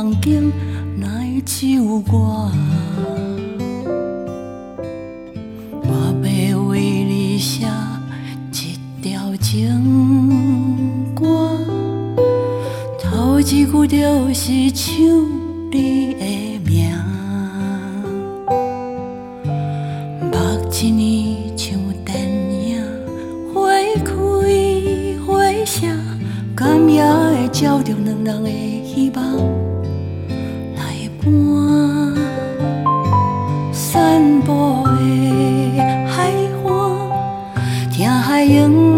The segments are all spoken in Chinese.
咱的听海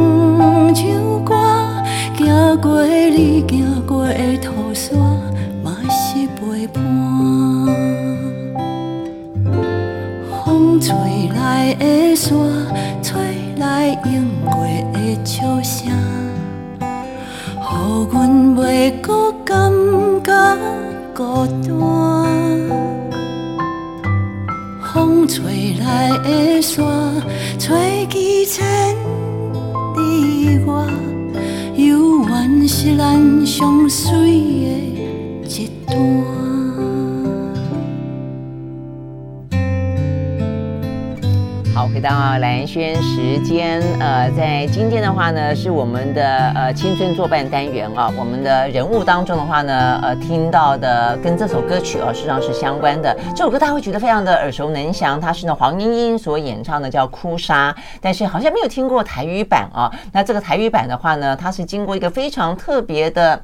到蓝轩时间，呃，在今天的话呢，是我们的呃青春作伴单元啊，我们的人物当中的话呢，呃，听到的跟这首歌曲啊，实际上是相关的。这首歌大家会觉得非常的耳熟能详，它是呢黄莺莺所演唱的，叫《哭砂》，但是好像没有听过台语版啊。那这个台语版的话呢，它是经过一个非常特别的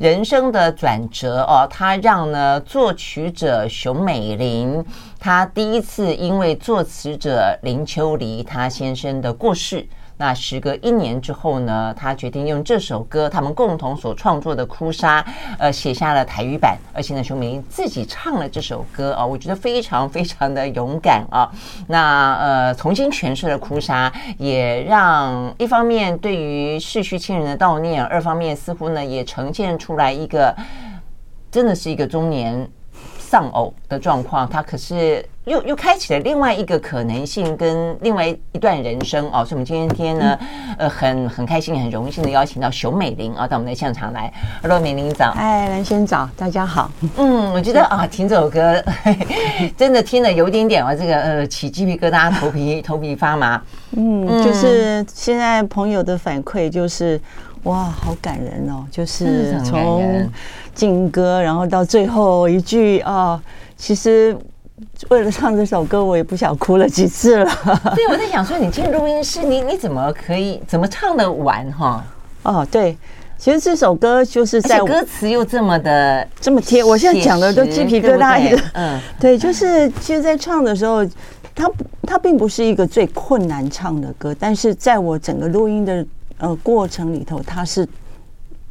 人生的转折哦，它让呢作曲者熊美玲。他第一次因为作词者林秋离他先生的过世，那时隔一年之后呢，他决定用这首歌，他们共同所创作的《哭砂》，呃，写下了台语版，而且呢，熊美玲自己唱了这首歌啊，我觉得非常非常的勇敢啊。那呃，重新诠释了《哭砂》，也让一方面对于逝去亲人的悼念，二方面似乎呢也呈现出来一个，真的是一个中年。丧偶的状况，他可是又又开启了另外一个可能性，跟另外一段人生哦。所以，我们今天呢，呃，很很开心，很荣幸的邀请到熊美玲啊，到我们的现场来。Hello，美玲早。哎，蓝萱早，大家好。嗯，我觉得啊，听这首歌 真的听了有一点点啊，这个呃，起鸡皮疙瘩，头皮头皮发麻。嗯，就是现在朋友的反馈就是。哇，好感人哦！就是从进歌，然后到最后一句啊，其实为了唱这首歌，我也不想哭了几次了。对，我在想说，你进录音室，你你怎么可以怎么唱得完哈？哦，对，其实这首歌就是在歌词又这么的这么贴，我现在讲的都鸡皮疙瘩一个。嗯，对，就是其实，在唱的时候，它它并不是一个最困难唱的歌，但是在我整个录音的。呃，过程里头，它是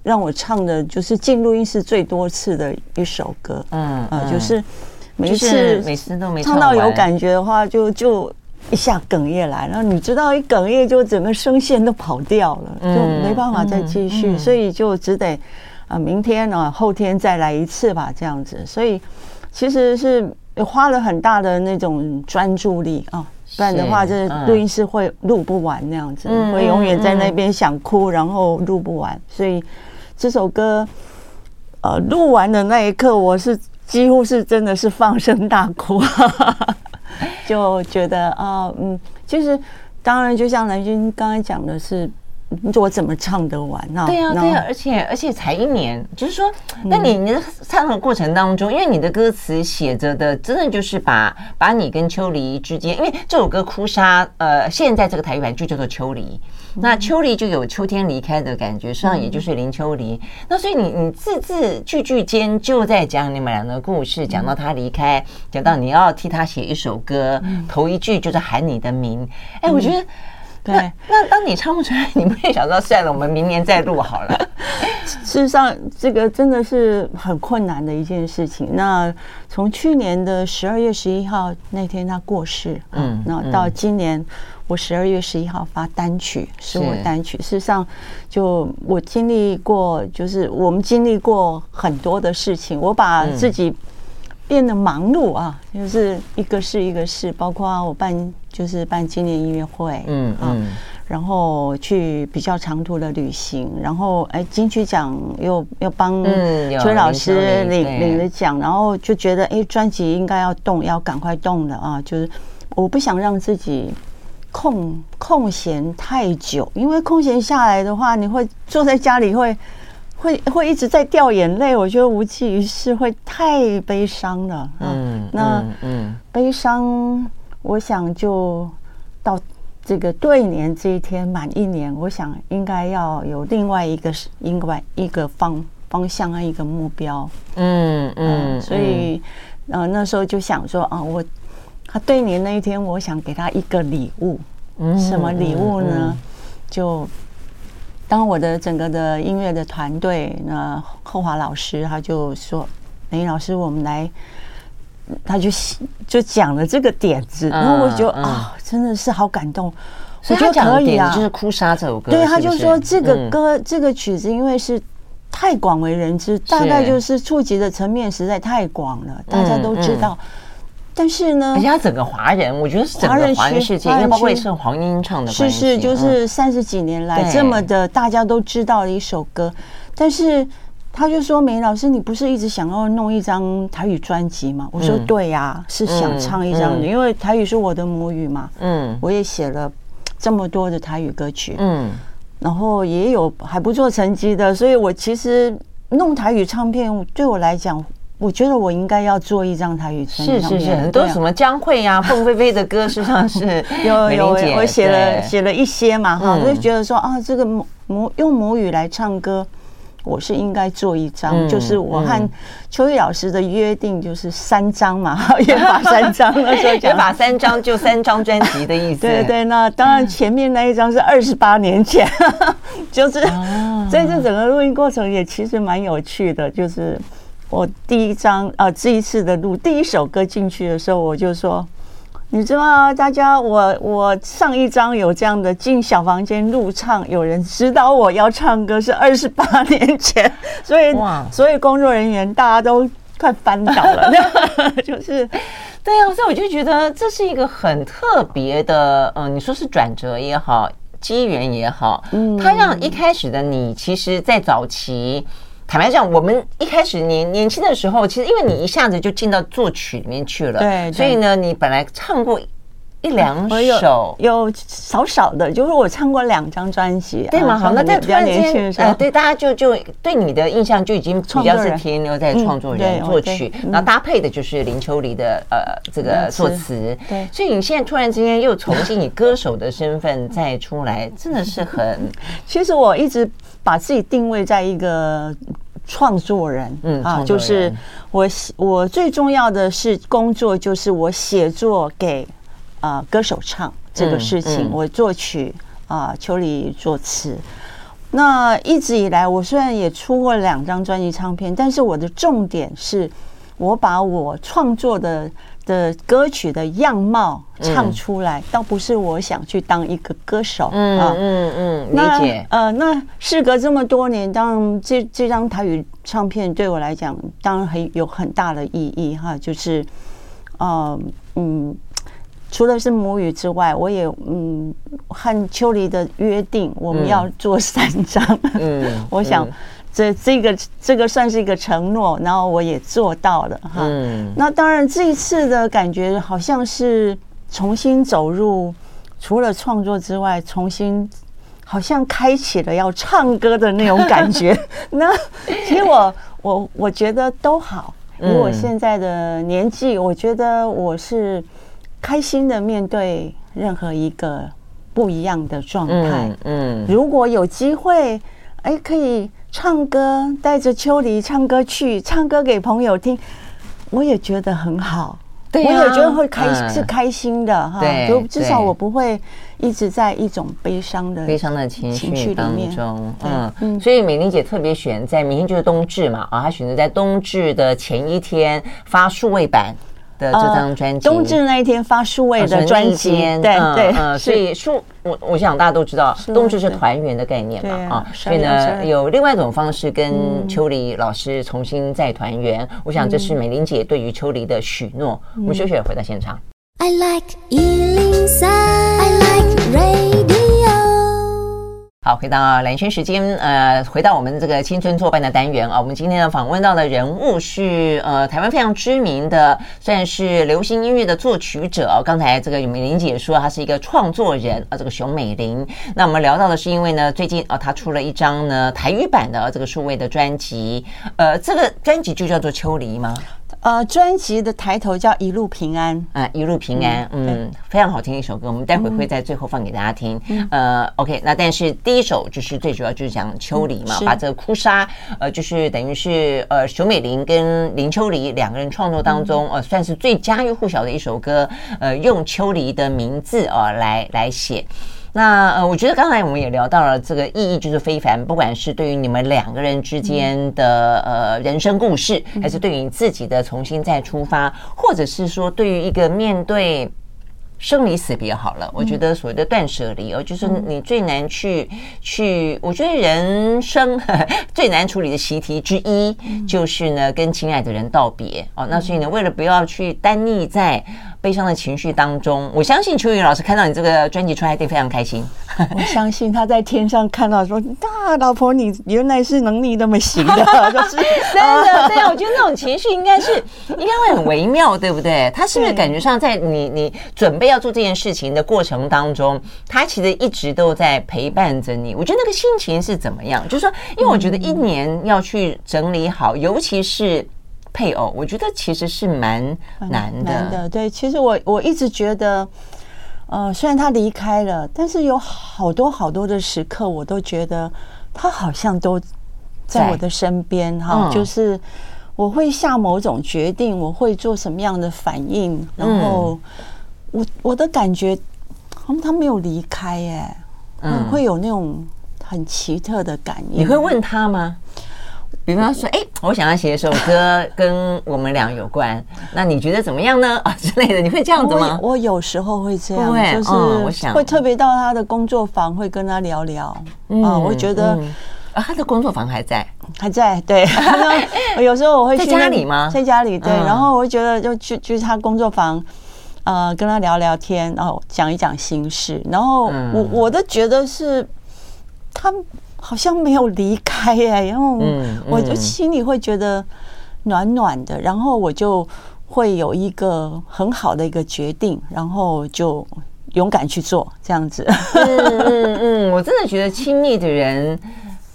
让我唱的，就是进录音室最多次的一首歌。嗯，呃，就是每次每次都没唱到有感觉的话，就就一下哽咽来，然后你知道一哽咽就整个声线都跑掉了，就没办法再继续，所以就只得啊，明天啊，后天再来一次吧，这样子。所以其实是花了很大的那种专注力啊。不然的话，这录音室会录不完那样子，会永远在那边想哭，然后录不完。所以这首歌，呃，录完的那一刻，我是几乎是真的是放声大哭，就觉得啊，嗯，其实当然，就像蓝军刚才讲的是。我怎么唱得完呢？对呀，对呀，而且而且才一年，就是说，那你你的唱的过程当中，因为你的歌词写着的，真的就是把把你跟秋离之间，因为这首歌《哭砂》，呃，现在这个台语版就叫做秋离，那秋梨就有秋天离开的感觉，实际上也就是林秋离。那所以你你字字句句间就在讲你们俩的故事，讲到他离开，讲到你要替他写一首歌，头一句就是喊你的名。哎，我觉得。对，那当你唱不出来，你不会想到算了，我们明年再录好了。事实上，这个真的是很困难的一件事情。那从去年的十二月十一号那天他过世，嗯，那到今年我十二月十一号发单曲，是我单曲。事实上，就我经历过，就是我们经历过很多的事情，我把自己变得忙碌啊，就是一个是一个事，包括我办就是办纪念音乐会，嗯嗯。然后去比较长途的旅行，然后哎，金曲奖又又帮崔老师领领了奖，然后就觉得哎，专辑应该要动，要赶快动了啊！就是我不想让自己空空闲太久，因为空闲下来的话，你会坐在家里会会会一直在掉眼泪，我觉得无济于事，会太悲伤了。嗯，那嗯，悲伤，我想就到。这个对年这一天满一年，我想应该要有另外一个另外一个方方向和一个目标。嗯嗯，所以呃那时候就想说啊，我他对你那一天，我想给他一个礼物。嗯，什么礼物呢？就当我的整个的音乐的团队，那后华老师他就说：“林老师，我们来。”他就就讲了这个点子，然后我觉得啊，真的是好感动。我觉得可以啊，就是《哭砂》这首歌。对，他就说这个歌这个曲子，因为是太广为人知，大概就是触及的层面实在太广了，大家都知道。但是呢，人家整个华人，我觉得是整个华人世界，因为包括是黄莺唱的，是是，就是三十几年来这么的大家都知道的一首歌，但是。他就说：“梅老师，你不是一直想要弄一张台语专辑吗？”我说：“对呀，是想唱一张的，因为台语是我的母语嘛。嗯，我也写了这么多的台语歌曲，嗯，然后也有还不错成绩的，所以我其实弄台语唱片对我来讲，我觉得我应该要做一张台语。是是是，很多什么江蕙呀、凤飞飞的歌，实际上是有有我写了写了一些嘛，哈，我就觉得说啊，这个母母用母语来唱歌。”我是应该做一张，嗯、就是我和秋玉老师的约定，就是三张嘛，约法三章。那时候 约法三章就三张专辑的意思。对对，那当然前面那一张是二十八年前，就是在这整个录音过程也其实蛮有趣的。就是我第一张啊，这一次的录第一首歌进去的时候，我就说。你知道？大家，我我上一张有这样的进小房间录唱，有人指导我要唱歌是二十八年前，所以哇，所以工作人员大家都快翻倒了，就是对呀、啊，所以我就觉得这是一个很特别的，嗯，你说是转折也好，机缘也好，嗯，它让一开始的你，其实在早期。坦白讲，我们一开始年年轻的时候，其实因为你一下子就进到作曲里面去了，对，所以呢，你本来唱过一两首，有少少的，就是我唱过两张专辑，对吗？好，那在突然间，呃，对，大家就就对你的印象就已经比较是停留在创作人、作曲，然后搭配的就是林秋离的呃这个作词，对，所以你现在突然之间又重新以歌手的身份再出来，真的是很，其实我一直。把自己定位在一个创作人，嗯啊，就是我我最重要的是工作，就是我写作给啊、呃、歌手唱这个事情，嗯嗯、我作曲啊、呃，秋里作词。那一直以来，我虽然也出过两张专辑唱片，但是我的重点是我把我创作的。的歌曲的样貌唱出来，倒不是我想去当一个歌手。嗯嗯嗯，理解。呃，那事隔这么多年，当然这这张台语唱片对我来讲，当然很有很大的意义哈。就是，呃，嗯，除了是母语之外，我也嗯和秋离的约定，我们要做三张。嗯，我想。这这个这个算是一个承诺，然后我也做到了哈。嗯，那当然这一次的感觉好像是重新走入，除了创作之外，重新好像开启了要唱歌的那种感觉。那其实我我我觉得都好，以我现在的年纪，我觉得我是开心的面对任何一个不一样的状态。嗯，如果有机会，哎，可以。唱歌，带着秋梨唱歌去唱歌给朋友听，我也觉得很好。对啊，我也觉得会开是开心的哈。就至少我不会一直在一种悲伤的悲伤的情绪当中。嗯嗯，所以美玲姐特别选在明天就是冬至嘛，啊，她选择在冬至的前一天发数位版。的这张专辑，冬至那一天发数位的专辑，对对，嗯，所以数我我想大家都知道，冬至是团圆的概念嘛，啊，所以呢有另外一种方式跟秋梨老师重新再团圆，我想这是美玲姐对于秋梨的许诺。我们休息回到现场。I like 103, I like radio 好，回到蓝轩时间，呃，回到我们这个青春作伴的单元啊。我们今天的访问到的人物是呃台湾非常知名的，算是流行音乐的作曲者。刚才这个美玲姐说她是一个创作人啊，这个熊美玲。那我们聊到的是因为呢，最近啊，她出了一张呢台语版的这个数位的专辑，呃，这个专辑就叫做《秋梨》吗？呃，专辑的抬头叫《一路平安》啊，《一路平安》嗯，嗯，非常好听一首歌，我们待会会在最后放给大家听。嗯、呃，OK，那但是第一首就是最主要就是讲秋梨嘛，嗯、把这个哭砂，呃，就是等于是呃熊美玲跟林秋离两个人创作当中，呃，算是最家喻户晓的一首歌，呃，用秋梨的名字啊、呃、来来写。那呃，我觉得刚才我们也聊到了这个意义就是非凡，不管是对于你们两个人之间的呃人生故事，还是对于你自己的重新再出发，或者是说对于一个面对生离死别好了，我觉得所谓的断舍离哦，就是你最难去去，我觉得人生 最难处理的习题之一，就是呢跟亲爱的人道别哦。那所以呢，为了不要去单溺在。悲伤的情绪当中，我相信秋雨老师看到你这个专辑出来一定非常开心。我相信他在天上看到说：“大老婆，你原来是能力那么行的。”就是真的，对啊，我觉得那种情绪应该是 应该会很微妙，对不对？他是不是感觉上在你你准备要做这件事情的过程当中，他其实一直都在陪伴着你？我觉得那个心情是怎么样？就是说，因为我觉得一年要去整理好，尤其是。配偶，我觉得其实是蛮难的。难的，对，其实我我一直觉得，呃，虽然他离开了，但是有好多好多的时刻，我都觉得他好像都在我的身边哈。就是我会下某种决定，我会做什么样的反应，然后我我的感觉，他们他没有离开耶，嗯，会有那种很奇特的感应。你会问他吗？比方说，哎，我想要写一首歌跟我们俩有关，那你觉得怎么样呢？啊 之类的，你会这样子吗？我，我有时候会这样，就是我想会特别到他的工作坊，会跟他聊聊。啊，我觉得啊，他的工作坊还在，还在。对，有时候我会去在家里吗？在家里，对。然后我会觉得就去去他工作坊，呃，跟他聊聊天，然后讲一讲心事。然后我我的觉得是他。好像没有离开哎，然后我就心里会觉得暖暖的，然后我就会有一个很好的一个决定，然后就勇敢去做这样子。嗯嗯嗯，我真的觉得亲密的人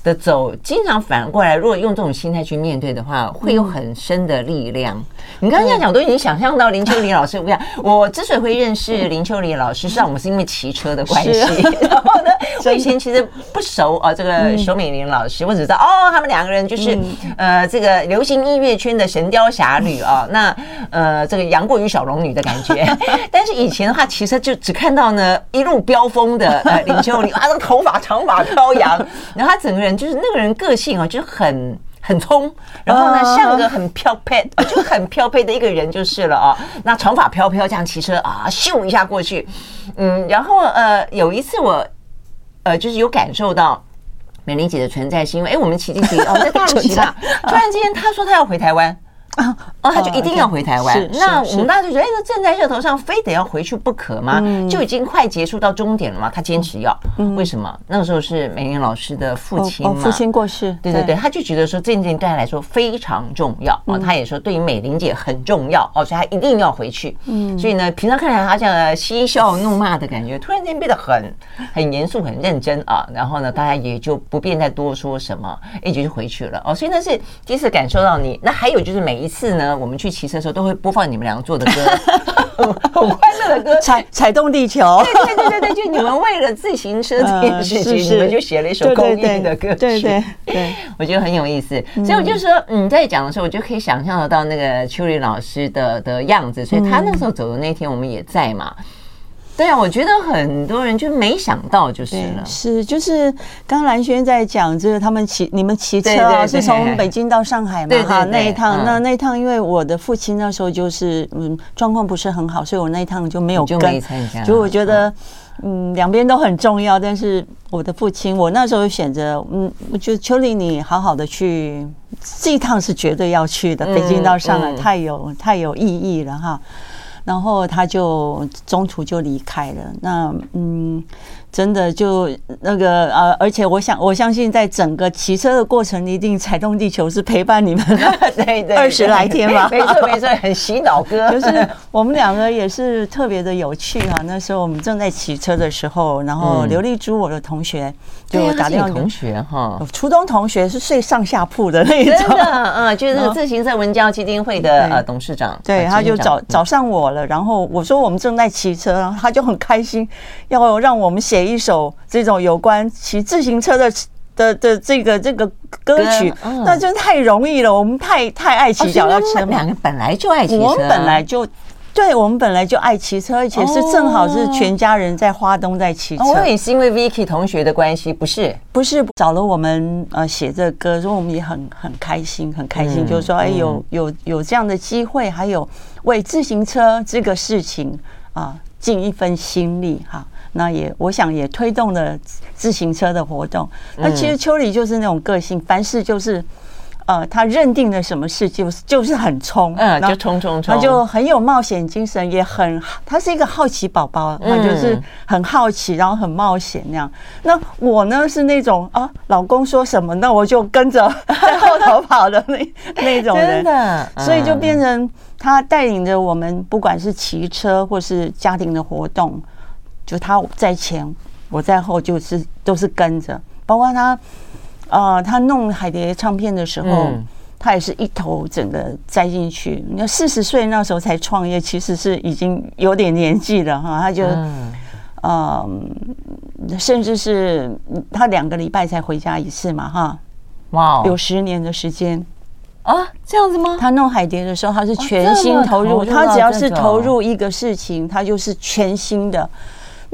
的走，经常反过来，如果用这种心态去面对的话，会有很深的力量。你刚刚这样讲，都已经想象到林秋离老师。我讲，我之所以会认识林秋离老师，实际上我们是因为骑车的关系。然后呢，我以前其实不熟啊，这个熊美玲老师，我只知道哦，他们两个人就是呃，这个流行音乐圈的神雕侠侣啊。那呃，这个杨过与小龙女的感觉。但是以前的话，其实就只看到呢一路飙风的呃林秋离啊，那个头发长发飘扬，然后他整个人就是那个人个性啊，就是很。很冲，然后呢，像个很飘配，就很飘配的一个人就是了啊。那长发飘飘这样骑车啊，咻一下过去，嗯，然后呃，有一次我呃，就是有感受到美玲姐的存在，是因为哎，我们骑进去哦，在大陆骑吧，突然之间她说她要回台湾。啊，哦，他就一定要回台湾。那我们大家就觉得，哎，这正在热头上，非得要回去不可吗？就已经快结束到终点了嘛。他坚持要，为什么？那个时候是美玲老师的父亲嘛，父亲过世。对对对，他就觉得说这件事情对他来说非常重要哦。他也说对于美玲姐很重要哦，所以他一定要回去。嗯，所以呢，平常看来他这样嬉笑怒骂的感觉，突然间变得很很严肃、很认真啊。然后呢，大家也就不便再多说什么，一直就回去了哦。所以那是第一次感受到你。那还有就是每一次呢，我们去骑车的时候都会播放你们两个做的歌，很欢乐的歌，踩踩动地球。对对对对对，就你们为了自行车这件 事情，你们就写了一首公益的歌曲。对对对，我觉得很有意思。所以我就说，嗯，在讲的时候，我就可以想象得到那个秋丽老师的的样子。所以他那时候走的那天，我们也在嘛。对啊，我觉得很多人就没想到就是了，是就是刚刚兰萱在讲就是，他们骑你们骑车啊，是从北京到上海嘛哈，那一趟那那一趟，因为我的父亲那时候就是嗯状况不是很好，所以我那一趟就没有跟，就我觉得嗯。两边都很重要，但是我的父亲我那时候选择嗯，我觉得秋玲你好好的去这一趟是绝对要去的，北京到上海太有太有意义了哈。然后他就中途就离开了。那嗯。真的就那个呃，而且我想我相信，在整个骑车的过程，一定踩动地球是陪伴你们 的，对对，二十来天吧，没错没错，很洗脑歌。就是我们两个也是特别的有趣哈。那时候我们正在骑车的时候，然后刘丽珠我的同学就打电话，同学哈，初中同学是睡上下铺的那一种，真的嗯，就是自行车文教基金会的呃董事长，对，他就找找上我了，然后我说我们正在骑车，然后他就很开心，要让我们写。一首这种有关骑自行车的的的这个这个歌曲，那真太容易了。我们太太爱骑脚踏车，两个本来就爱骑车，我们本来就对，我们本来就爱骑车，而且是正好是全家人在花东在骑车。我也是因为 Vicky 同学的关系，不是不是找了我们呃写这个歌，说我们也很很开心，很开心，就是说哎有有有这样的机会，还有为自行车这个事情啊尽一份心力哈。那也，我想也推动了自行车的活动。那其实秋里就是那种个性，凡事就是，呃，他认定了什么事就是就是很冲，嗯，就冲冲冲，他就很有冒险精神，也很，他是一个好奇宝宝，他就是很好奇，然后很冒险那样。那我呢是那种啊，老公说什么，那我就跟着 在后头 跑的那那种人，真的，所以就变成他带领着我们，不管是骑车或是家庭的活动。就他在前，我在后，就是都是跟着。包括他，啊、呃，他弄海蝶唱片的时候，嗯、他也是一头整个栽进去。你要四十岁那时候才创业，其实是已经有点年纪了哈。他就，嗯、呃，甚至是他两个礼拜才回家一次嘛哈。哇，有十年的时间啊，这样子吗？他弄海蝶的时候，他是全心投入他只要是投入一个事情，他就是全心的。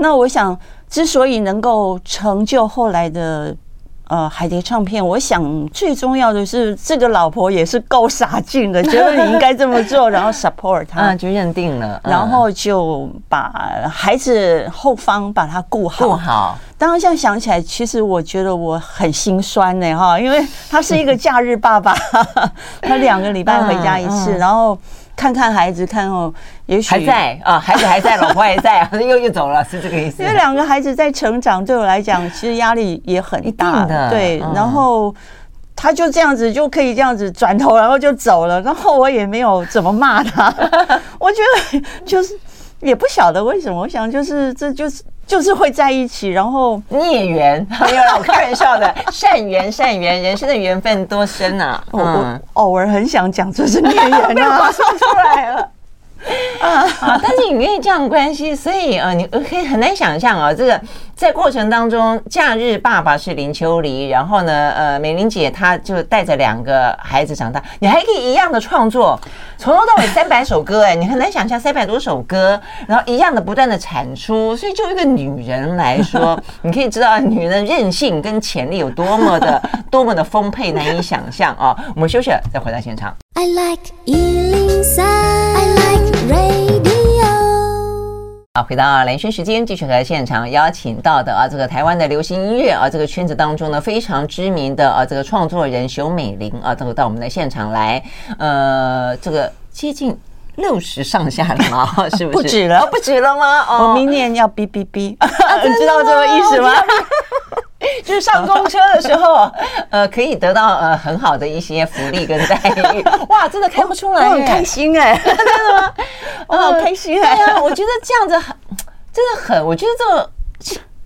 那我想，之所以能够成就后来的呃海蝶唱片，我想最重要的是这个老婆也是够傻劲的，觉得你应该这么做，然后 support 他，就认定了，然后就把孩子后方把他顾好。顾好。当然，现在想起来，其实我觉得我很心酸呢，哈，因为他是一个假日爸爸，他两个礼拜回家一次，然后。看看孩子，看哦，也许还在啊，孩子还在，老婆还在，又又走了，是这个意思。因为两个孩子在成长，对我来讲，其实压力也很大的。对，然后他就这样子就可以这样子转头，然后就走了，然后我也没有怎么骂他。我觉得就是也不晓得为什么，我想就是这就是。就是会在一起，然后孽缘，没有啦，我开玩笑的，善缘善缘，人生的缘分多深啊！我我偶尔很想讲这是孽缘啊，说出来了。啊啊！但是因为这样关系，所以呃，你可以很难想象啊，这个在过程当中，假日爸爸是林秋离，然后呢，呃，美玲姐她就带着两个孩子长大，你还可以一样的创作，从头到尾三百首歌，哎，你很难想象三百多首歌，然后一样的不断的产出，所以就一个女人来说，你可以知道女人的韧性跟潜力有多么的 多么的丰沛，难以想象啊！我们休息了，再回到现场。I like 103, I like radio。好，回到蓝轩时间，继续和现场邀请到的啊，这个台湾的流行音乐啊，这个圈子当中呢非常知名的啊，这个创作人熊美玲啊，都到我们的现场来，呃，这个接近六十上下了吗？是不是？不止了，不止了吗？哦，我明年要哔哔哔，你知道这个意思吗？就是上公车的时候，呃，可以得到呃很好的一些福利跟待遇。哇，真的看不出来，我很开心哎，真的吗？我好开心哎！对啊，我觉得这样子很，真的很，我觉得这个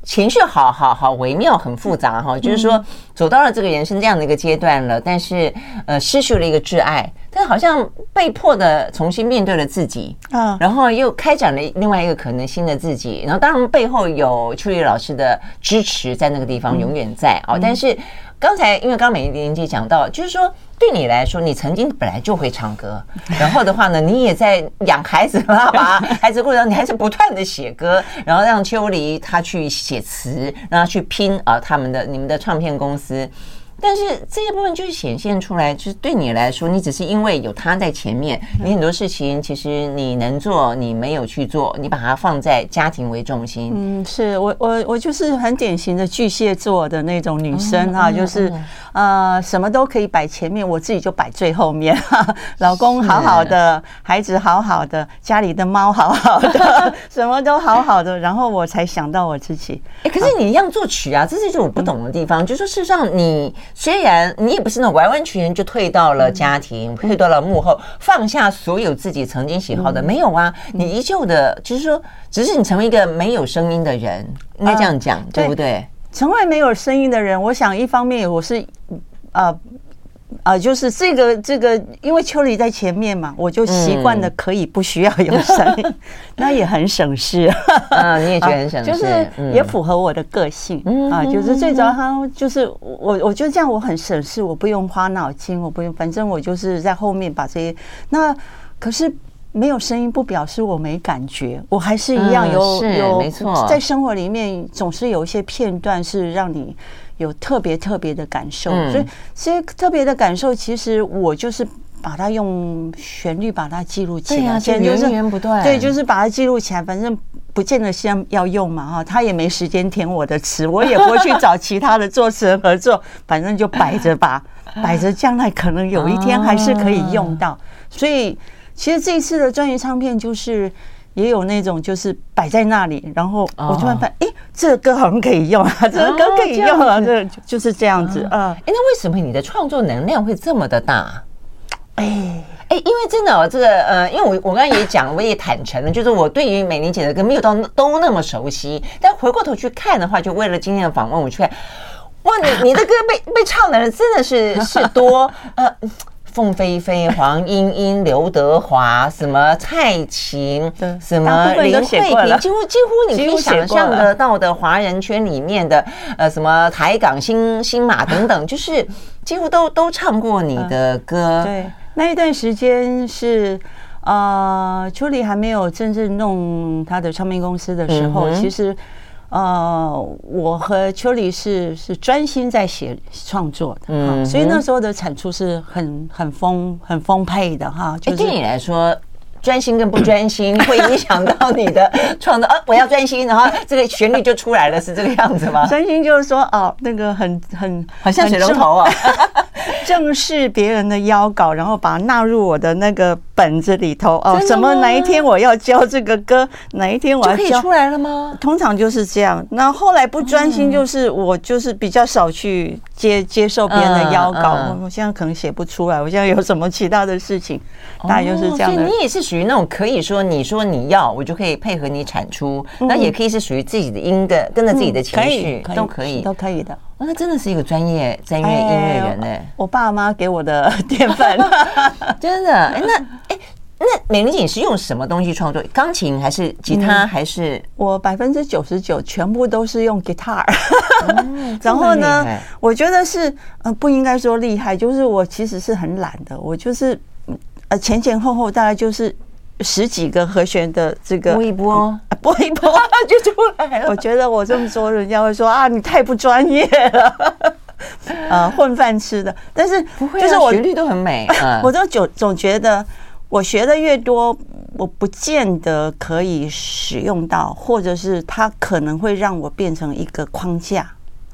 情情绪好好好微妙，很复杂哈。就是说，走到了这个人生这样的一个阶段了，但是呃，失去了一个挚爱。但好像被迫的重新面对了自己，啊，然后又开展了另外一个可能新的自己，然后当然背后有秋梨老师的支持，在那个地方永远在啊。但是刚才因为刚刚美玲姐讲到，就是说对你来说，你曾经本来就会唱歌，然后的话呢，你也在养孩子爸爸 孩子过程，你还是不断的写歌，然后让秋离他去写词，让他去拼啊他们的你们的唱片公司。但是这一部分就是显现出来，就是对你来说，你只是因为有他在前面，你很多事情其实你能做，你没有去做，你把它放在家庭为重心。嗯，是我我我就是很典型的巨蟹座的那种女生哈，就是呃什么都可以摆前面，我自己就摆最后面。老公好好的，孩子好好的，家里的猫好好的，什么都好好的，然后我才想到我自己。哎，可是你一样作曲啊，这是就我不懂的地方，就是说事实上你。虽然你也不是那种完完全全就退到了家庭，退到了幕后，放下所有自己曾经喜好的，没有啊，你依旧的，就是说，只是你成为一个没有声音的人，应该这样讲，对不对？成为没有声音的人，我想一方面我是，呃。啊、呃，就是这个这个，因为秋离在前面嘛，我就习惯的可以不需要有声音，嗯、那也很省事。啊，你也觉得很省事，就是也符合我的个性。嗯啊，就是最主要，他就是我，我觉得这样我很省事，我不用花脑筋，我不用，反正我就是在后面把这些。那可是没有声音，不表示我没感觉，我还是一样有、嗯、有没错，在生活里面总是有一些片段是让你。有特别特别的感受，所以这些特别的感受，其实我就是把它用旋律把它记录起来，源源不断，对，就是把它记录起来。反正不见得先要用嘛，哈，他也没时间填我的词，我也不会去找其他的作词人合作，反正就摆着吧，摆着，将来可能有一天还是可以用到。所以，其实这一次的专辑唱片就是。也有那种就是摆在那里，然后我突然发现，哎，这个歌好像可以用啊，这个歌可以用啊，这就是这样子啊。哎，那为什么你的创作能量会这么的大？哎哎，因为真的哦，这个呃，因为我我刚才也讲，我也坦诚了，就是我对于美玲姐的歌没有到都那么熟悉，但回过头去看的话，就为了今天的访问，我去看，哇，你你的歌被 被唱的人真的是是多呃。凤飞飞、黄莺莺、刘德华，什么蔡琴，什么林慧萍，几乎几乎你可以想象得到的华人圈里面的，呃，什么台港新新马等等，就是几乎都都唱过你的歌。对，那一段时间是呃，秋离还没有真正弄他的唱片公司的时候，其实。呃，我和秋离是是专心在写创作的，嗯，所以那时候的产出是很很丰很丰沛的哈。就对你来说，专心跟不专心 会影响到你的创作。呃，我要专心，然后这个旋律就出来了，是这个样子吗？专心就是说，哦，那个很很好像水龙头啊，正视别人的邀稿，然后把它纳入我的那个。本子里头哦，什么哪一天我要教这个歌，哪一天我要教就可以出来了吗？通常就是这样。那后来不专心，就是我就是比较少去接接受别人的邀稿。我现在可能写不出来，我现在有什么其他的事情，大概就是这样的。你也是属于那种可以说你说你要，我就可以配合你产出。那也可以是属于自己的音的，跟着自己的情绪都可以，都可以的。那真的是一个专业专业音乐人呢。我爸妈给我的典范，真的。哎，那哎，那美伶姐是用什么东西创作？钢琴还是吉他？还是我百分之九十九全部都是用 guitar。然后呢，我觉得是呃，不应该说厉害，就是我其实是很懒的。我就是呃前前后后大概就是。十几个和弦的这个拨一拨，拨一拨就出来了。我觉得我这么说，人家会说啊，你太不专业了，呃，混饭吃的。但是不会，就是我旋律都很美。我都总总觉得，我学的越多，我不见得可以使用到，或者是它可能会让我变成一个框架。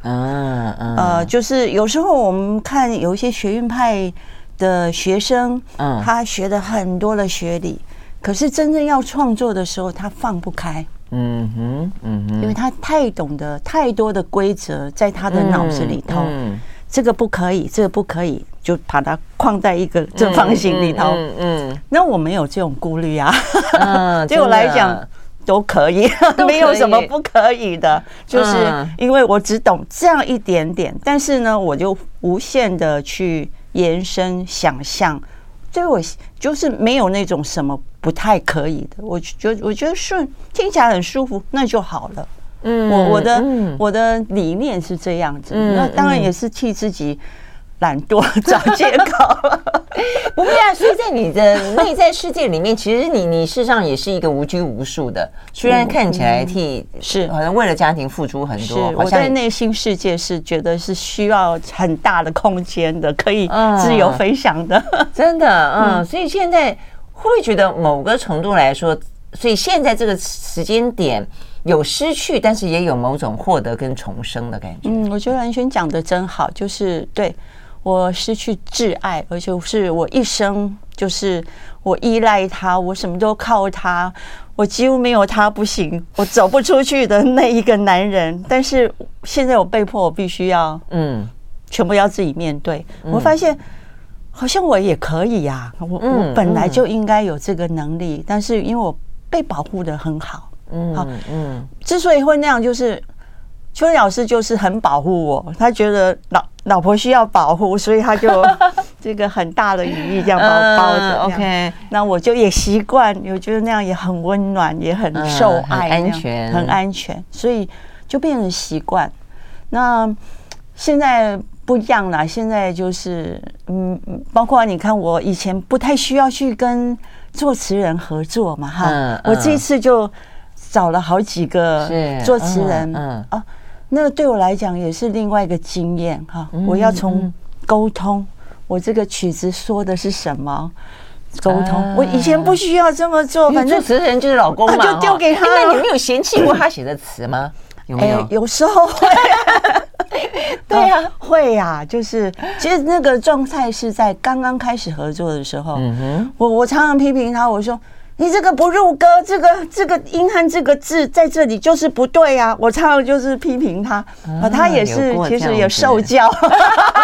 嗯嗯，呃，就是有时候我们看有一些学院派的学生，嗯，他学的很多的学理。可是真正要创作的时候，他放不开。嗯哼，嗯哼，因为他太懂得太多的规则在他的脑子里头。嗯，这个不可以，这个不可以，就把它框在一个正方形里头。嗯，那我没有这种顾虑啊。嗯，对我来讲都可以，没有什么不可以的。就是因为我只懂这样一点点，但是呢，我就无限的去延伸想象。所以我就是没有那种什么不太可以的，我觉我觉得顺听起来很舒服，那就好了。嗯，我我的、嗯、我的理念是这样子，嗯、那当然也是替自己懒惰找借口。不会啊，所以在你的内在世界里面，其实你你事实上也是一个无拘无束的，虽然看起来替是好像为了家庭付出很多，我在内心世界是觉得是需要很大的空间的，可以自由飞翔的，真的，嗯，所以现在会不会觉得某个程度来说，所以现在这个时间点。有失去，但是也有某种获得跟重生的感觉。嗯，我觉得蓝轩讲的真好，就是对我失去挚爱，而且是我一生就是我依赖他，我什么都靠他，我几乎没有他不行，我走不出去的那一个男人。但是现在我被迫，我必须要嗯，全部要自己面对。我发现好像我也可以呀，我我本来就应该有这个能力，但是因为我被保护的很好。嗯，好，嗯，之所以会那样，就是秋梨老师就是很保护我，他觉得老老婆需要保护，所以他就 这个很大的羽翼这样把我包着。OK，那我就也习惯，我觉得那样也很温暖，也很受爱，安全，很安全，所以就变成习惯。那现在不一样了，现在就是嗯，包括你看，我以前不太需要去跟作词人合作嘛，哈，我这一次就。找了好几个作词人，嗯啊，那个对我来讲也是另外一个经验哈。我要从沟通，我这个曲子说的是什么，沟通。我以前不需要这么做，反正作词人就是老公嘛，就丢给他。那你没有嫌弃过他写的词吗？有没有？有时候会，对呀，会呀。就是其实那个状态是在刚刚开始合作的时候，我我常常批评他，我说。你这个不入歌，这个这个英汉这个字在这里就是不对啊！我常常就是批评他，啊，他也是其实也受教，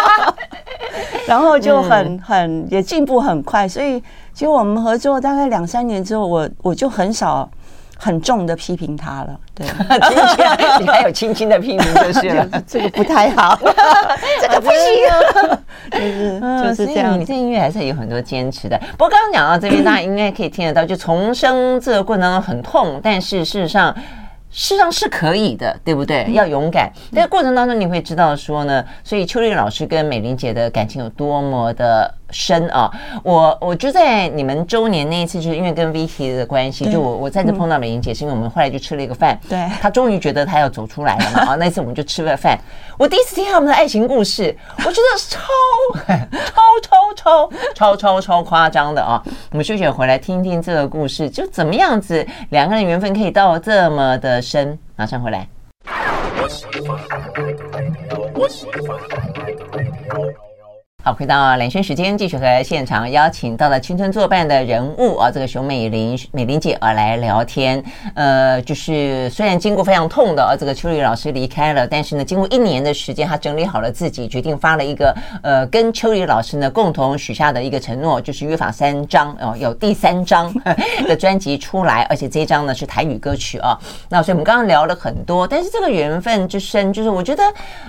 然后就很很也进步很快，所以其实我们合作大概两三年之后，我我就很少。很重的批评他了，对，你还有轻轻的批评就是了，这个不太好，这个不行，就是就是这样。你这音乐还是有很多坚持的。不过刚刚讲到这边，大家应该可以听得到，就重生这个过程当中很痛，但是事实上。事实上是可以的，对不对？要勇敢。在过程当中，你会知道说呢，所以秋丽老师跟美玲姐的感情有多么的深啊！我我就在你们周年那一次，就是因为跟 Vicky 的关系，就我我再次碰到美玲姐，是因为我们后来就吃了一个饭。对，她终于觉得她要走出来了嘛！啊，那次我们就吃了饭。我第一次听他们的爱情故事，我觉得超超超超超超超夸张的啊！我们休息回来听听这个故事，就怎么样子两个人缘分可以到这么的。深，马上回来。好，回到兰萱时间，继续和现场邀请到了青春作伴的人物啊，这个熊美玲美玲姐啊来聊天。呃，就是虽然经过非常痛的啊，这个秋梨老师离开了，但是呢，经过一年的时间，她整理好了自己，决定发了一个呃，跟秋梨老师呢共同许下的一个承诺，就是约法三章哦，有第三章的专辑出来，而且这一张呢是台语歌曲啊。那所以我们刚刚聊了很多，但是这个缘分之深，就是我觉得，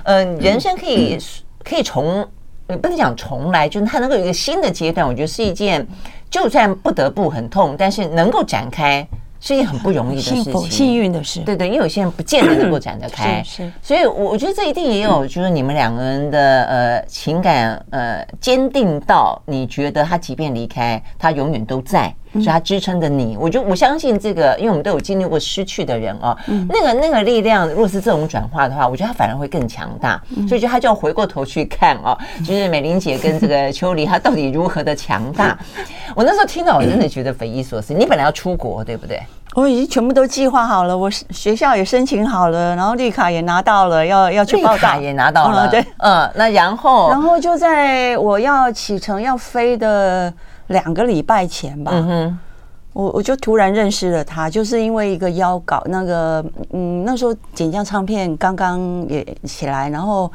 嗯、人生可以 可以从。你不能讲重来，就是他能够有一个新的阶段，我觉得是一件，就算不得不很痛，但是能够展开。是一件很不容易的事情，幸运的事。对对，因为有些人不见得能够展得 开，是，是。所以，我我觉得这一定也有，就是你们两个人的呃情感呃坚定到，你觉得他即便离开，他永远都在，所以它支撑着你。我就我相信这个，因为我们都有经历过失去的人啊，那个那个力量，如果是这种转化的话，我觉得他反而会更强大。所以，就他就要回过头去看啊，就是美玲姐跟这个秋梨，她到底如何的强大。我那时候听到，我真的觉得匪夷所思。你本来要出国，对不对？我已经全部都计划好了，我学校也申请好了，然后绿卡也拿到了，要要去报道。卡也拿到了，对，嗯，那然后，然后就在我要启程要飞的两个礼拜前吧，嗯，我我就突然认识了他，就是因为一个邀稿，那个嗯，那时候简将唱片刚刚也起来，然后。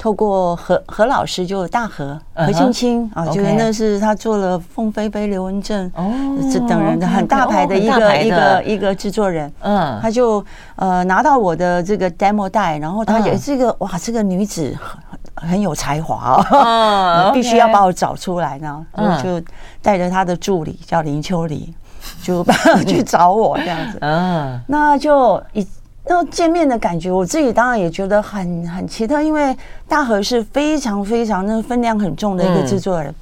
透过何何老师，就大何何青青啊，就是那是他做了凤飞飞、刘文正哦这等人的很大牌的一个一个一个制作人，嗯，他就呃拿到我的这个 demo 带，然后他也是一个哇，这个女子很很有才华哦，必须要把我找出来呢，就带着他的助理叫林秋离，就 去找我这样子，嗯，那就一。那见面的感觉，我自己当然也觉得很很奇特，因为大和是非常非常那分量很重的一个制作人，嗯、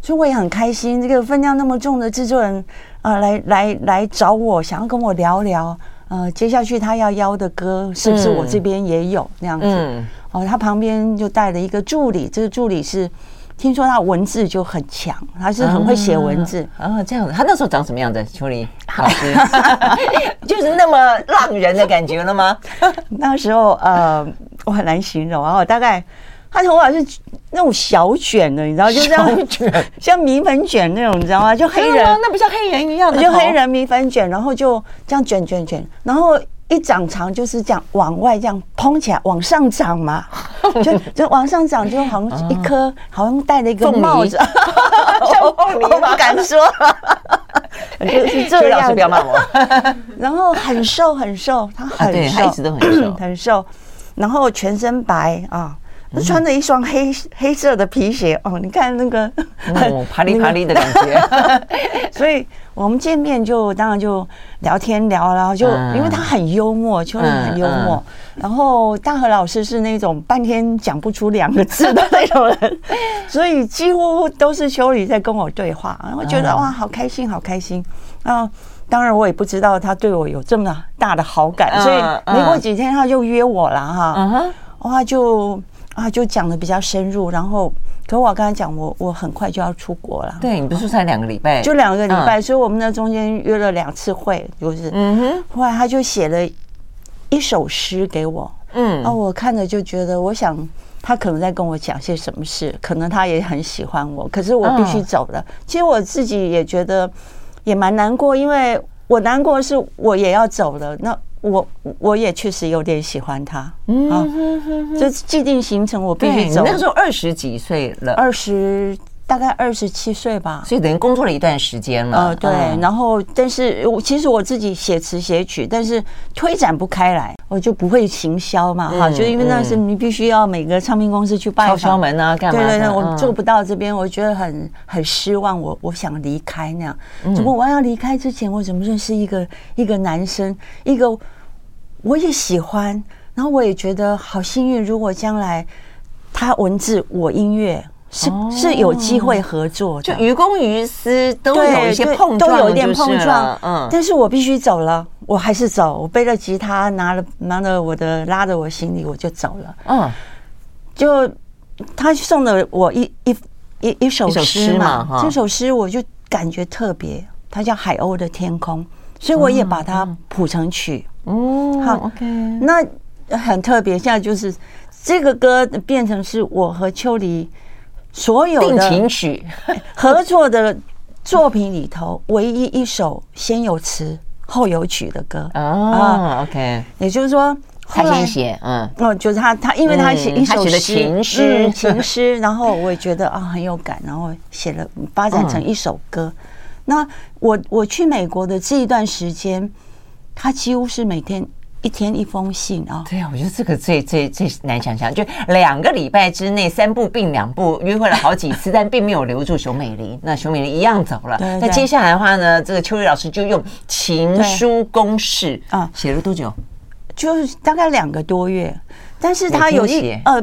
所以我也很开心，这个分量那么重的制作人啊、呃，来来来找我，想要跟我聊聊，呃，接下去他要邀的歌是不是我这边也有那样子？嗯、哦，他旁边就带了一个助理，这个助理是。听说他文字就很强，他是很会写文字。啊，这样子，他那时候长什么样子？秋梨老师，就是那么浪人的感觉了吗？那时候呃，我很难形容。然后大概他头发是那种小卷的，你知道，就这样卷，像米粉卷那种，你知道吗？就黑人，那不像黑人一样的，就黑人米粉卷，然后就这样卷卷卷，然后。一长长就是这样往外这样蓬起来，往上长嘛，就就往上长，就好像一颗，好像戴了一个帽子，像我不敢说，就是这样。老师不要骂我。然后很瘦很瘦，他很瘦，一直都很瘦，很瘦。然后全身白啊。他穿着一双黑黑色的皮鞋哦，你看那个，哦，啪哩爬哩的感觉。所以我们见面就当然就聊天聊，然后就因为他很幽默，秋梨很幽默。然后大和老师是那种半天讲不出两个字的那种人，所以几乎都是秋梨在跟我对话。然后觉得哇，好开心，好开心。啊，当然我也不知道他对我有这么大的好感，所以没过几天他就约我了哈。哇，就。啊，就讲的比较深入，然后，可我刚才讲，我我很快就要出国了。对，你不是说才两个礼拜？就两个礼拜，所以我们那中间约了两次会，就是，嗯哼。后来他就写了一首诗给我，嗯，啊，我看着就觉得，我想他可能在跟我讲些什么事，可能他也很喜欢我，可是我必须走了。其实我自己也觉得也蛮难过，因为我难过是我也要走了，那。我我也确实有点喜欢他，嗯，这既定行程我必须走。那个时候二十几岁了，二十大概二十七岁吧，所以等于工作了一段时间了。呃，对，然后但是我其实我自己写词写曲，但是推展不开来，我就不会行销嘛，哈，就因为那是你必须要每个唱片公司去拜访敲敲门啊，干嘛？对对对，我做不到这边，我觉得很很失望，我我想离开那样。怎么我要离开之前，我怎么认识一个一个男生，一个。我也喜欢，然后我也觉得好幸运。如果将来他文字我音乐是是有机会合作，就于公于私都有一些碰撞，都有一点碰撞。嗯，但是我必须走了，我还是走。我背着吉他，拿了拿着我的拉着我行李，我就走了。嗯，就他送了我一一一一首诗嘛，这首诗我就感觉特别，它叫《海鸥的天空》，所以我也把它谱成曲。哦，好，OK，那很特别。现在就是这个歌变成是我和秋梨所有的定情曲 合作的作品里头唯一一首先有词后有曲的歌。啊，OK，也就是说他先写，嗯，哦，就是他他因为他写一首诗情诗情诗，然后我也觉得啊很有感，然后写了发展成一首歌。那我我去美国的这一段时间。他几乎是每天一天一封信啊！对啊，我觉得这个最最最难想象，就两个礼拜之内三步并两步约会了好几次，但并没有留住熊美玲。那熊美玲一样走了。那接下来的话呢，这个秋梨老师就用情书公式啊，写了多久？就是大概两个多月。但是他有一呃，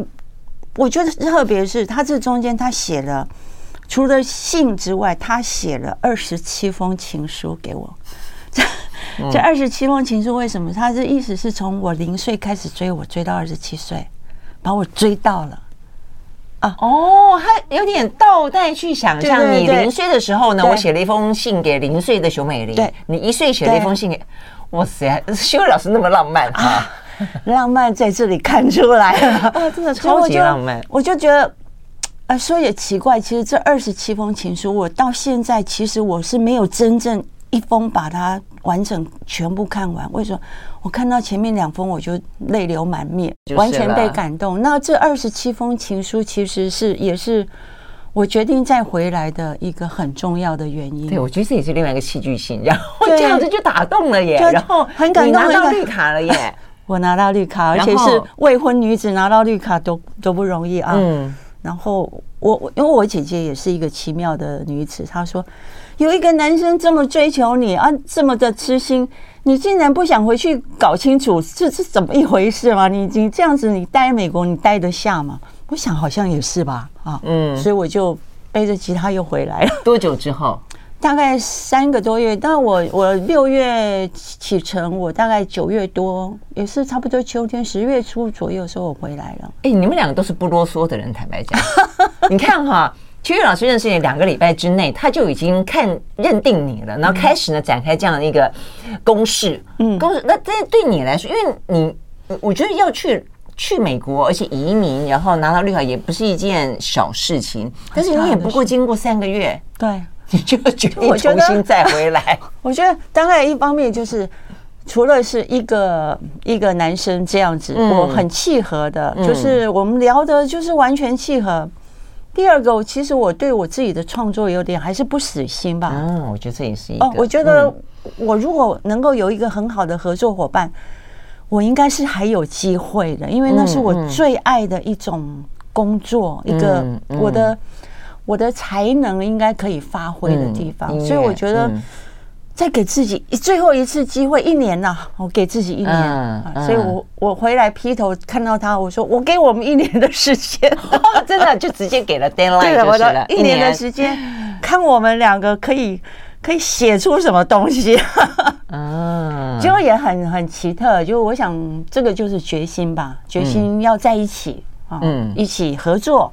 我觉得特别是他这中间他写了，除了信之外，他写了二十七封情书给我。这二十七封情书为什么？他的意思是从我零岁开始追我，追到二十七岁，把我追到了啊！哦，他有点倒带去想象。你零岁的时候呢，我写了一封信给零岁的熊美玲。对，你一岁写了一封信给……哇塞，秋梨老师那么浪漫啊！浪漫在这里看出来了，哇，真的超级浪漫。我就觉得，啊，说也奇怪，其实这二十七封情书，我到现在其实我是没有真正一封把它。完整全部看完，为什么？我看到前面两封我就泪流满面，完全被感动。那这二十七封情书其实是也是我决定再回来的一个很重要的原因。对，我觉得这也是另外一个戏剧性，然后这样子就打动了耶，然后很感动，拿到绿卡了耶，我拿到绿卡，而且是未婚女子拿到绿卡都都不容易啊。嗯。然后我因为我姐姐也是一个奇妙的女子，她说有一个男生这么追求你啊，这么的痴心，你竟然不想回去搞清楚这是怎么一回事吗？你你这样子，你待美国，你待得下吗？我想好像也是吧，啊，嗯，所以我就背着吉他又回来了。多久之后？大概三个多月。但我我六月启程，我大概九月多，也是差不多秋天十月初左右的时候我回来了。哎，你们两个都是不啰嗦的人，坦白讲，你看哈，秋月老师认识你两个礼拜之内，他就已经看认定你了，然后开始呢展开这样的一个攻势。嗯，攻势。那这对你来说，因为你我觉得要去。去美国，而且移民，然后拿到绿卡也不是一件小事情。但是你也不过经过三个月，对，你就决定重新再回来。我觉得大概一方面就是，除了是一个一个男生这样子，我很契合的，就是我们聊的就是完全契合。第二个，其实我对我自己的创作有点还是不死心吧。嗯，我觉得这也是一个。我觉得我如果能够有一个很好的合作伙伴。我应该是还有机会的，因为那是我最爱的一种工作，一个我的我的才能应该可以发挥的地方，所以我觉得再给自己最后一次机会，一年呐，我给自己一年，所以我我回来劈头看到他，我说我给我们一年的时间，真的就直接给了 deadline 就是了，一年的时间，看我们两个可以。可以写出什么东西？嗯，就也很很奇特。就我想，这个就是决心吧，决心要在一起啊，嗯，一起合作。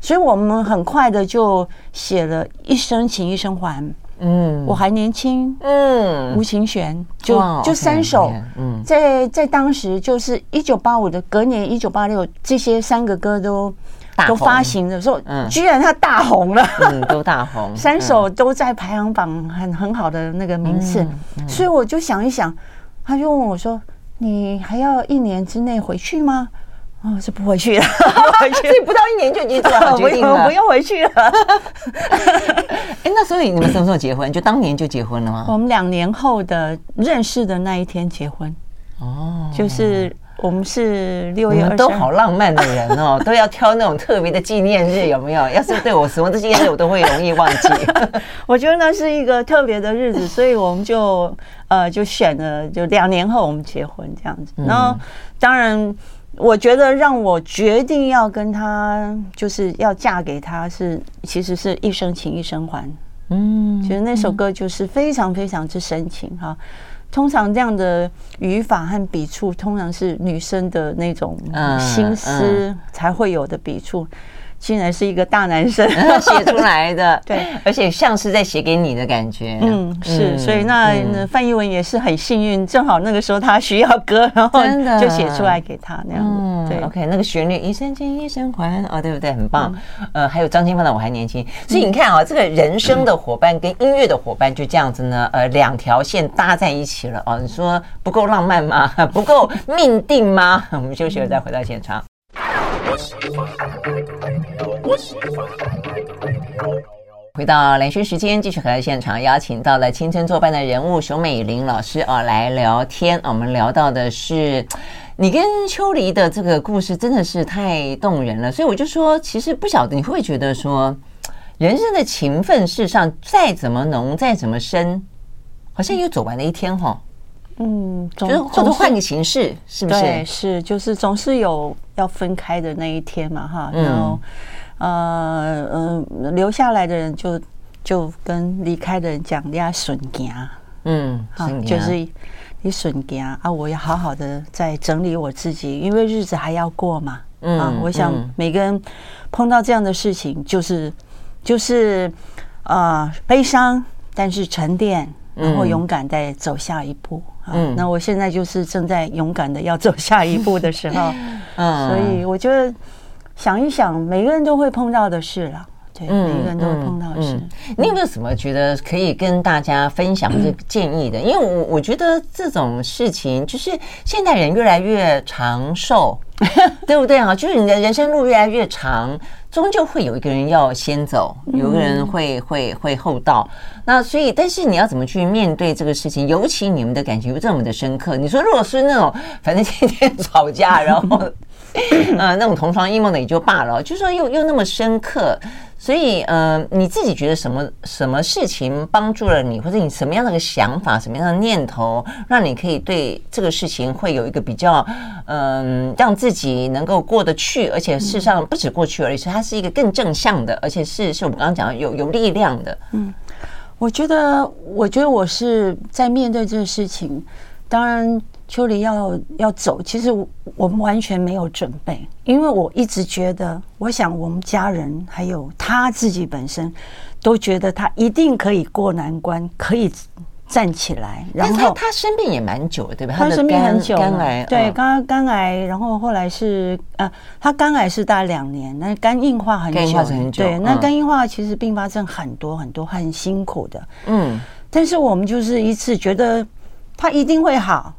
所以我们很快的就写了一生情，一生还。嗯，我还年轻。嗯，吴琴弦就就三首。嗯，在在当时就是一九八五的隔年一九八六，这些三个歌都。都发行的时候，居然他大红了，嗯，都大红，三首都在排行榜很很好的那个名次，所以我就想一想，他就问我说：“你还要一年之内回去吗？”啊，是不回去了，所以不到一年就已经做好 决定了，不用回去了。哎，那所以你们什么时候结婚？就当年就结婚了吗？我们两年后的认识的那一天结婚。哦，就是。我们是六月二十，都好浪漫的人哦，都要挑那种特别的纪念日，有没有？要是对我什么的纪念日，我都会容易忘记。我觉得那是一个特别的日子，所以我们就呃就选了，就两年后我们结婚这样子。然后当然，我觉得让我决定要跟他，就是要嫁给他是，是其实是一生情一生还。嗯，其实那首歌就是非常非常之深情哈。通常这样的语法和笔触，通常是女生的那种心思才会有的笔触。竟然是一个大男生 写出来的，对，而且像是在写给你的感觉。嗯，是，所以那范逸文也是很幸运，正好那个时候他需要歌，然后就写出来给他那样子。对，OK，那个旋律一生情一生还，哦，对不对？很棒。呃，还有张清芳的我还年轻，所以你看啊，这个人生的伙伴跟音乐的伙伴就这样子呢，呃，两条线搭在一起了哦。你说不够浪漫吗？不够命定吗？我们休息了再回到现场。回到蓝轩时间，继续回到现场，邀请到了青春作伴的人物熊美玲老师啊来聊天。我们聊到的是你跟秋离的这个故事，真的是太动人了。所以我就说，其实不晓得你会不会觉得说，人生的情分，事实上再怎么浓，再怎么深，好像有走完的一天哈。嗯，就是或者换个形式，是不是？对，是，就是总是有要分开的那一天嘛，哈。然后，呃，嗯，留下来的人就就跟离开的人讲，你要顺行，嗯，好，就是你顺行啊，我要好好的在整理我自己，因为日子还要过嘛。嗯，啊，我想每个人碰到这样的事情，就是就是啊，悲伤，但是沉淀，然后勇敢再走下一步。嗯，那我现在就是正在勇敢的要走下一步的时候，嗯，所以我觉得想一想，每个人都会碰到的事了，对，每个人都会碰到的事。你有没有什么觉得可以跟大家分享这个建议的？因为我我觉得这种事情就是现代人越来越长寿，对不对啊？就是你的人生路越来越长。终究会有一个人要先走，有个人会会会后到。那所以，但是你要怎么去面对这个事情？尤其你们的感情又这么的深刻。你说，如果是那种反正天天吵架，然后 呃，那种同床异梦的也就罢了，就说又又那么深刻。所以，呃，你自己觉得什么什么事情帮助了你，或者你什么样的个想法、什么样的念头，让你可以对这个事情会有一个比较，嗯、让自己能够过得去，而且事实上不止过去而已，是它是一个更正向的，而且是是我们刚刚讲的有有力量的。嗯，我觉得，我觉得我是在面对这个事情，当然。秋梨要要走，其实我们完全没有准备，因为我一直觉得，我想我们家人还有他自己本身，都觉得他一定可以过难关，可以站起来。然后他生病也蛮久的，对吧？他生病很久，肝癌对，刚肝癌，然后后来是呃，他肝癌是大概两年，那肝硬化很久，肝硬化很久。对，那肝硬化其实并发症很多很多，很辛苦的。嗯，但是我们就是一次觉得他一定会好。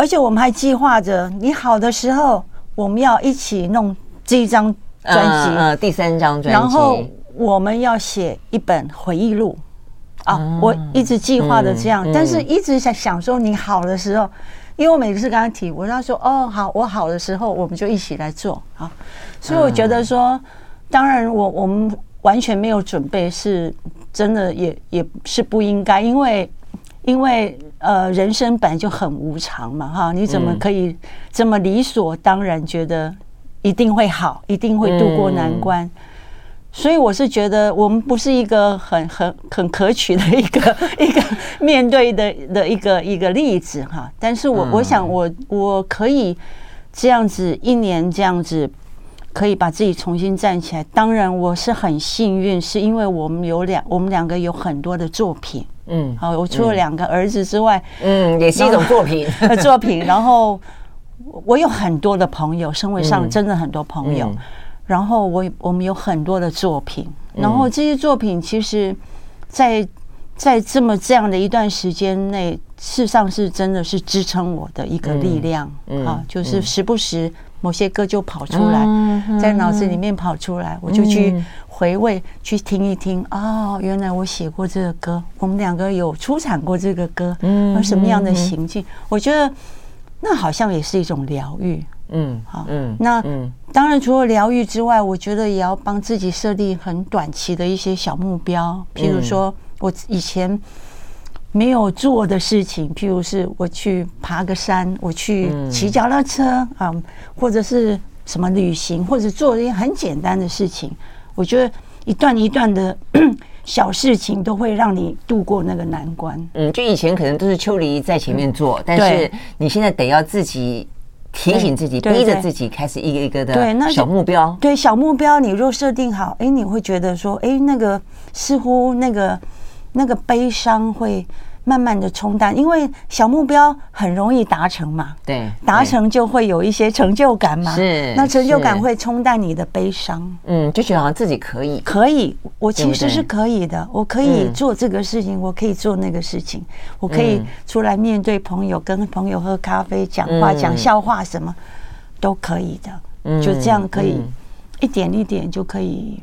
而且我们还计划着，你好的时候，我们要一起弄这一张专辑，呃，第三张专辑，然后我们要写一本回忆录啊！我一直计划的这样，但是一直想想说，你好的时候，因为我每次跟他提，我他说哦好，我好的时候，我们就一起来做啊。所以我觉得说，当然我我们完全没有准备，是真的也也是不应该，因为因为。呃，人生本来就很无常嘛，哈，你怎么可以这么理所当然觉得一定会好，一定会度过难关？所以我是觉得我们不是一个很很很可取的一个 一个面对的的一个一个例子哈。但是我我想我我可以这样子一年这样子可以把自己重新站起来。当然我是很幸运，是因为我们有两我们两个有很多的作品。嗯，好，我除了两个儿子之外，嗯，也是一种作品，作品。然后我有很多的朋友，社会上真的很多朋友。然后我我们有很多的作品，然后这些作品其实，在在这么这样的一段时间内，事实上是真的是支撑我的一个力量啊，就是时不时某些歌就跑出来，在脑子里面跑出来，我就去。回味去听一听哦，原来我写过这个歌，我们两个有出产过这个歌，嗯，而什么样的行径？我觉得那好像也是一种疗愈，嗯，好，嗯，那当然除了疗愈之外，我觉得也要帮自己设立很短期的一些小目标，譬如说我以前没有做的事情，譬如是我去爬个山，我去骑脚踏车啊，或者是什么旅行，或者做一些很简单的事情。我觉得一段一段的 小事情都会让你度过那个难关。嗯，就以前可能都是秋梨在前面做，但是你现在得要自己提醒自己，逼着自己开始一个一个的对那小目标。对小目标，你若设定好，哎，你会觉得说，哎，那个似乎那个那个悲伤会。慢慢的冲淡，因为小目标很容易达成嘛，对，达成就会有一些成就感嘛，是，那成就感会冲淡你的悲伤，嗯，就觉得好像自己可以，可以，我其实是可以的，我可以做这个事情，我可以做那个事情，我可以出来面对朋友，跟朋友喝咖啡、讲话、讲笑话，什么都可以的，就这样可以一点一点就可以。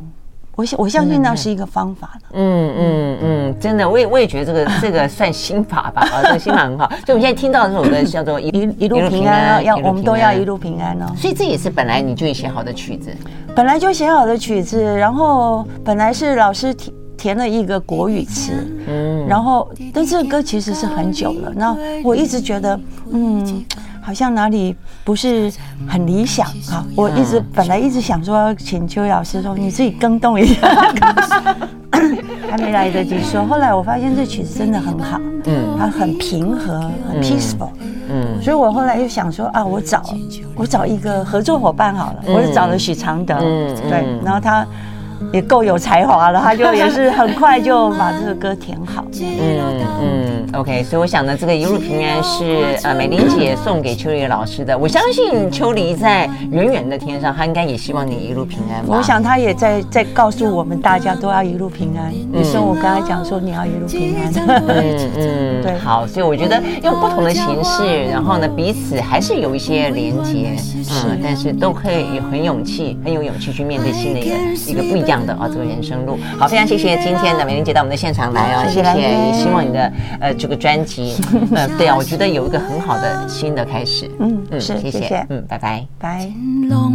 我相我相信那是一个方法的，嗯嗯嗯，真的，我也我也觉得这个这个算心法吧，啊，这个心法很好。所以我们现在听到的这首歌叫做一一一路平安，要我们都要一路平安哦。所以这也是本来你就写好的曲子，本来就写好的曲子，然后本来是老师填填了一个国语词，嗯，然后但这个歌其实是很久了，那我一直觉得，嗯。好像哪里不是很理想啊！我一直本来一直想说请邱老师说你自己更动一下，还没来得及说。后来我发现这曲子真的很好，嗯，它很平和，很 peaceful，嗯，所以我后来又想说啊，我找我找一个合作伙伴好了，我就找了许常德，嗯，对，然后他。也够有才华了，他就也是很快就把这个歌填好。嗯嗯，OK，所以我想呢，这个一路平安是呃美玲姐送给秋梨老师的。我相信秋梨在远远的天上，她应该也希望你一路平安吧。我想她也在在告诉我们大家都要一路平安。你说我刚才讲说你要一路平安。嗯嗯，对。好，所以我觉得用不同的形式，然后呢彼此还是有一些连接，嗯，但是都可以有很勇气，很有勇气去面对新的一个一个不一样的啊，这个人生路。好，非常谢谢今天的美玲姐到我们的现场来哦，谢谢，也希望你的呃这个专辑，呃对啊，我觉得有一个很好的新的开始。嗯嗯，谢谢，嗯，拜拜，拜。到